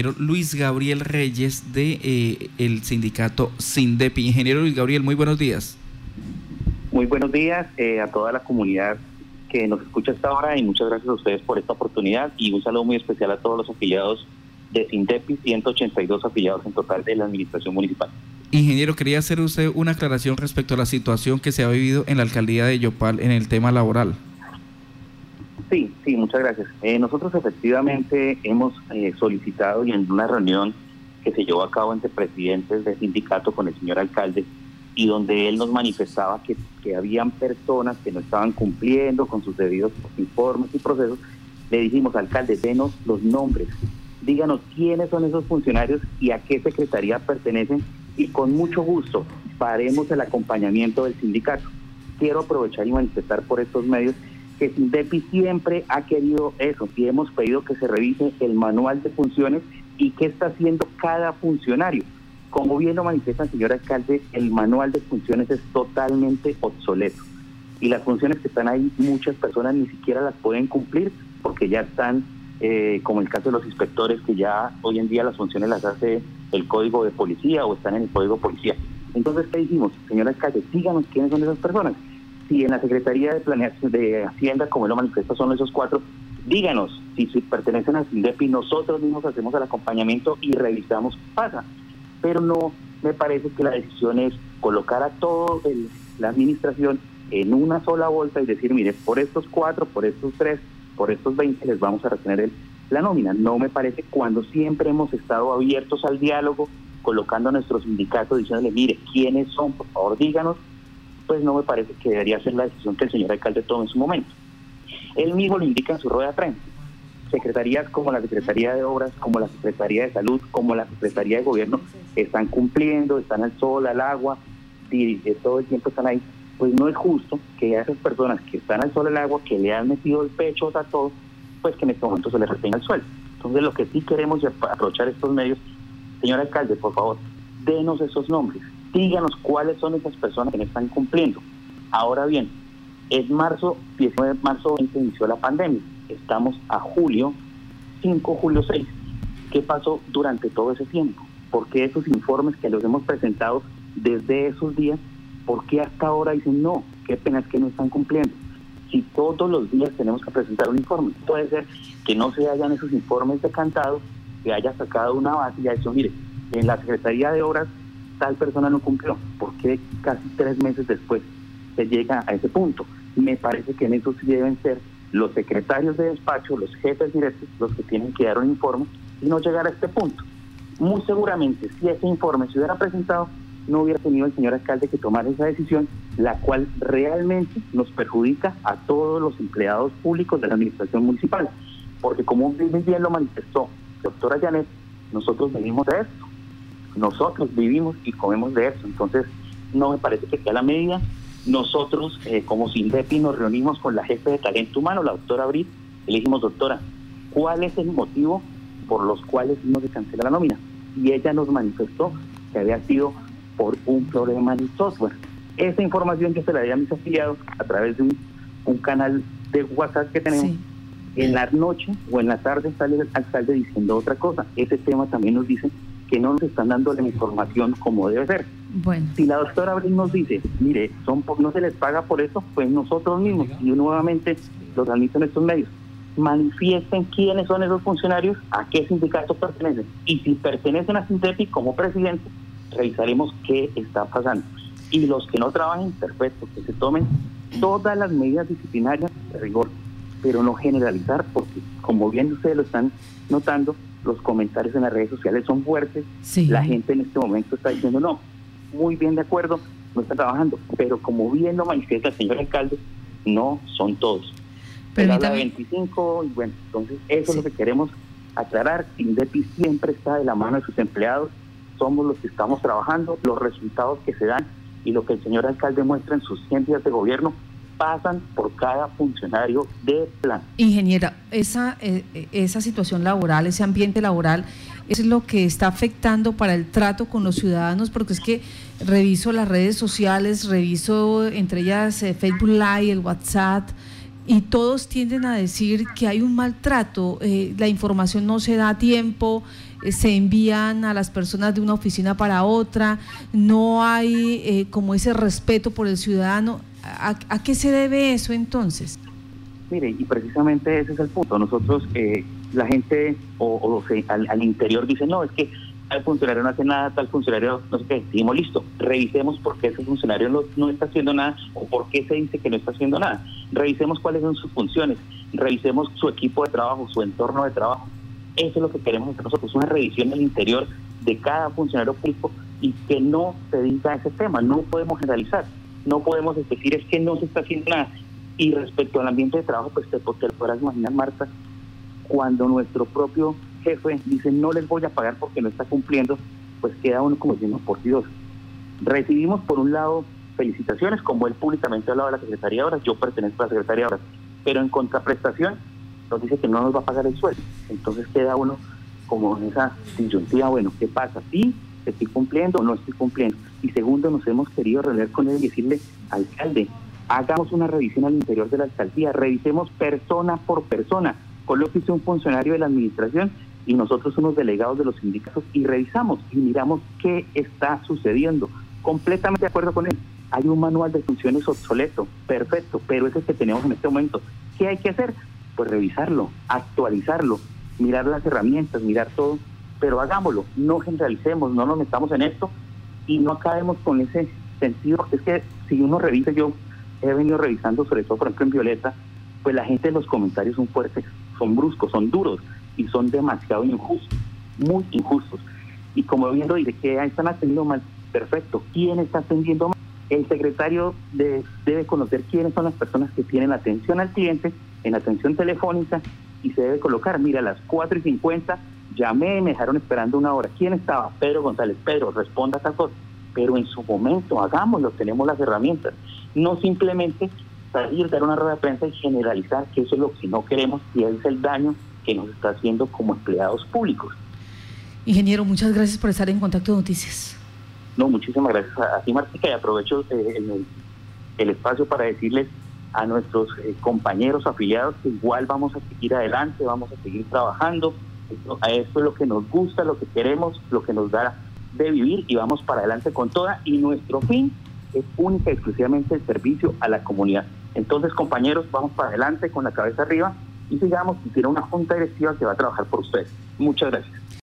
Luis Gabriel Reyes de eh, el sindicato Sindepi. Ingeniero Luis Gabriel, muy buenos días. Muy buenos días eh, a toda la comunidad que nos escucha hasta ahora y muchas gracias a ustedes por esta oportunidad y un saludo muy especial a todos los afiliados de Sindepi, 182 afiliados en total de la administración municipal. Ingeniero, quería hacer usted una aclaración respecto a la situación que se ha vivido en la alcaldía de Yopal en el tema laboral. Sí, sí, muchas gracias. Eh, nosotros efectivamente hemos eh, solicitado y en una reunión que se llevó a cabo entre presidentes del sindicato con el señor alcalde y donde él nos manifestaba que, que habían personas que no estaban cumpliendo con sus debidos informes y procesos, le dijimos, alcalde, denos los nombres, díganos quiénes son esos funcionarios y a qué secretaría pertenecen y con mucho gusto haremos el acompañamiento del sindicato. Quiero aprovechar y manifestar por estos medios que SINDEPI siempre ha querido eso y hemos pedido que se revise el manual de funciones y qué está haciendo cada funcionario. Como bien lo manifiesta el señor alcalde, el manual de funciones es totalmente obsoleto y las funciones que están ahí muchas personas ni siquiera las pueden cumplir porque ya están, eh, como el caso de los inspectores, que ya hoy en día las funciones las hace el código de policía o están en el código de policía. Entonces, ¿qué dijimos? Señor alcalde, díganos quiénes son esas personas si en la Secretaría de Planeación de Hacienda, como lo manifiesta, son esos cuatro, díganos si, pertenecen a SINDEPI, nosotros mismos hacemos el acompañamiento y revisamos qué pasa. Pero no me parece que la decisión es colocar a toda la administración en una sola bolsa y decir, mire, por estos cuatro, por estos tres, por estos veinte les vamos a retener el, la nómina. No me parece cuando siempre hemos estado abiertos al diálogo, colocando a nuestros sindicatos, diciéndole, mire, ¿quiénes son? Por favor, díganos pues no me parece que debería ser la decisión que el señor alcalde tome en su momento. Él mismo lo indica en su rueda de prensa. Secretarías como la Secretaría de Obras, como la Secretaría de Salud, como la Secretaría de Gobierno están cumpliendo, están al sol, al agua, y todo el tiempo están ahí. Pues no es justo que a esas personas que están al sol, al agua, que le han metido el pecho a todo, pues que en este momento se les retenga el suelo. Entonces lo que sí queremos es aprovechar estos medios, señor alcalde, por favor, denos esos nombres, díganos cuáles son esas personas que no están cumpliendo. Ahora bien, es marzo, 19 de marzo 20 inició la pandemia. Estamos a julio, 5 julio 6. ¿Qué pasó durante todo ese tiempo? ¿Por qué esos informes que los hemos presentado desde esos días, por qué hasta ahora dicen no? Qué pena es que no están cumpliendo. Si todos los días tenemos que presentar un informe, puede ser que no se hayan esos informes decantados, que haya sacado una base y haya dicho, mire, en la Secretaría de Obras tal persona no cumplió, porque casi tres meses después se llega a ese punto. Me parece que en eso sí deben ser los secretarios de despacho, los jefes directos, los que tienen que dar un informe y no llegar a este punto. Muy seguramente, si ese informe se hubiera presentado, no hubiera tenido el señor alcalde que tomar esa decisión, la cual realmente nos perjudica a todos los empleados públicos de la administración municipal. Porque como bien lo manifestó doctora Janet, nosotros venimos de esto nosotros vivimos y comemos de eso. Entonces, no me parece que sea la medida. Nosotros, eh, como SINDEPI, nos reunimos con la jefe de talento humano, la doctora Abril, y le dijimos, doctora, ¿cuál es el motivo por los cuales no se cancela la nómina? Y ella nos manifestó que había sido por un problema en software. Esa información yo se la di a mis afiliados a través de un, canal de WhatsApp que tenemos. En la noche o en la tarde sale el alcalde diciendo otra cosa. Ese tema también nos dice que no nos están dando la información como debe ser. Bueno. Si la doctora Abril nos dice, mire, son no se les paga por eso, pues nosotros mismos, y nuevamente los admiten estos medios, manifiesten quiénes son esos funcionarios, a qué sindicato pertenecen. Y si pertenecen a Sintepi como presidente, revisaremos qué está pasando. Y los que no trabajen, perfecto, que se tomen todas las medidas disciplinarias de rigor, pero no generalizar, porque como bien ustedes lo están notando, los comentarios en las redes sociales son fuertes, la gente en este momento está diciendo no, muy bien de acuerdo, no está trabajando, pero como bien lo manifiesta el señor alcalde, no son todos. Pero habla 25 y bueno, entonces eso es lo que queremos aclarar, INDEPI siempre está de la mano de sus empleados, somos los que estamos trabajando, los resultados que se dan y lo que el señor alcalde muestra en sus 100 días de gobierno pasan por cada funcionario de plan. Ingeniera, esa, eh, esa situación laboral, ese ambiente laboral, es lo que está afectando para el trato con los ciudadanos, porque es que reviso las redes sociales, reviso entre ellas eh, Facebook Live, el WhatsApp, y todos tienden a decir que hay un maltrato, eh, la información no se da a tiempo, eh, se envían a las personas de una oficina para otra, no hay eh, como ese respeto por el ciudadano. ¿A, qué se debe eso entonces? Mire, y precisamente ese es el punto. Nosotros, la gente o, al, al interior dice, no, es que tal funcionario no hace nada, tal funcionario no sé qué. Dijimos, listo, revisemos por qué ese funcionario no, está haciendo nada o por qué se dice que no está haciendo nada. Revisemos cuáles son sus funciones, revisemos su equipo de trabajo, su entorno de trabajo. Eso es lo que queremos hacer nosotros, una revisión del interior de cada funcionario público y que no se diga ese tema. No podemos generalizar, no podemos decir es que no se está haciendo nada. Y respecto al ambiente de trabajo, pues te, te podrás imaginar, Marta, cuando nuestro propio jefe dice no les voy a pagar porque no está cumpliendo, pues queda uno como diciendo, por Dios. Recibimos por un lado felicitaciones, como él públicamente hablaba de la Secretaría de Obras, yo pertenezco a la Secretaría de Obras, pero en contraprestación nos dice que no nos va a pagar el sueldo. Entonces queda uno como en esa disyuntiva, bueno, ¿qué pasa? ¿Sí estoy cumpliendo o no estoy cumpliendo? Y segundo, nos hemos querido reunir con él y decirle, alcalde, hagamos una revisión al interior de la alcaldía, revisemos persona por persona, coloque un funcionario de la administración y nosotros somos delegados de los sindicatos y revisamos y miramos qué está sucediendo. Completamente de acuerdo con él. Hay un manual de funciones obsoleto, perfecto, pero ese es el que tenemos en este momento. ¿Qué hay que hacer? Pues revisarlo, actualizarlo, mirar las herramientas, mirar todo, pero hagámoslo, no generalicemos, no nos metamos en esto y no acabemos con ese sentido. Es que si uno revisa, yo he venido revisando, sobre todo por ejemplo en Violeta, pues la gente en los comentarios son fuertes, son bruscos, son duros y son demasiado injustos, muy injustos. Y como viendo dice que están atendiendo mal, perfecto. ¿Quién está atendiendo mal? El secretario debe conocer quiénes son las personas que tienen atención al cliente en atención telefónica y se debe colocar, mira, a las 4 y 50 llamé, me dejaron esperando una hora. ¿Quién estaba? Pedro González. Pedro, responda a esta cosa. Pero en su momento, hagámoslo, tenemos las herramientas. No simplemente salir, dar una rueda de prensa y generalizar que eso es lo que no queremos y es el daño que nos está haciendo como empleados públicos. Ingeniero, muchas gracias por estar en Contacto Noticias. No, muchísimas gracias a, ti, Martica, y aprovecho eh, el, espacio para decirles a nuestros eh, compañeros afiliados que igual vamos a seguir adelante, vamos a seguir trabajando. A esto es lo que nos gusta, lo que queremos, lo que nos da de vivir y vamos para adelante con toda. Y nuestro fin es única y exclusivamente el servicio a la comunidad. Entonces, compañeros, vamos para adelante con la cabeza arriba y sigamos, y tiene una junta directiva que va a trabajar por ustedes. Muchas gracias.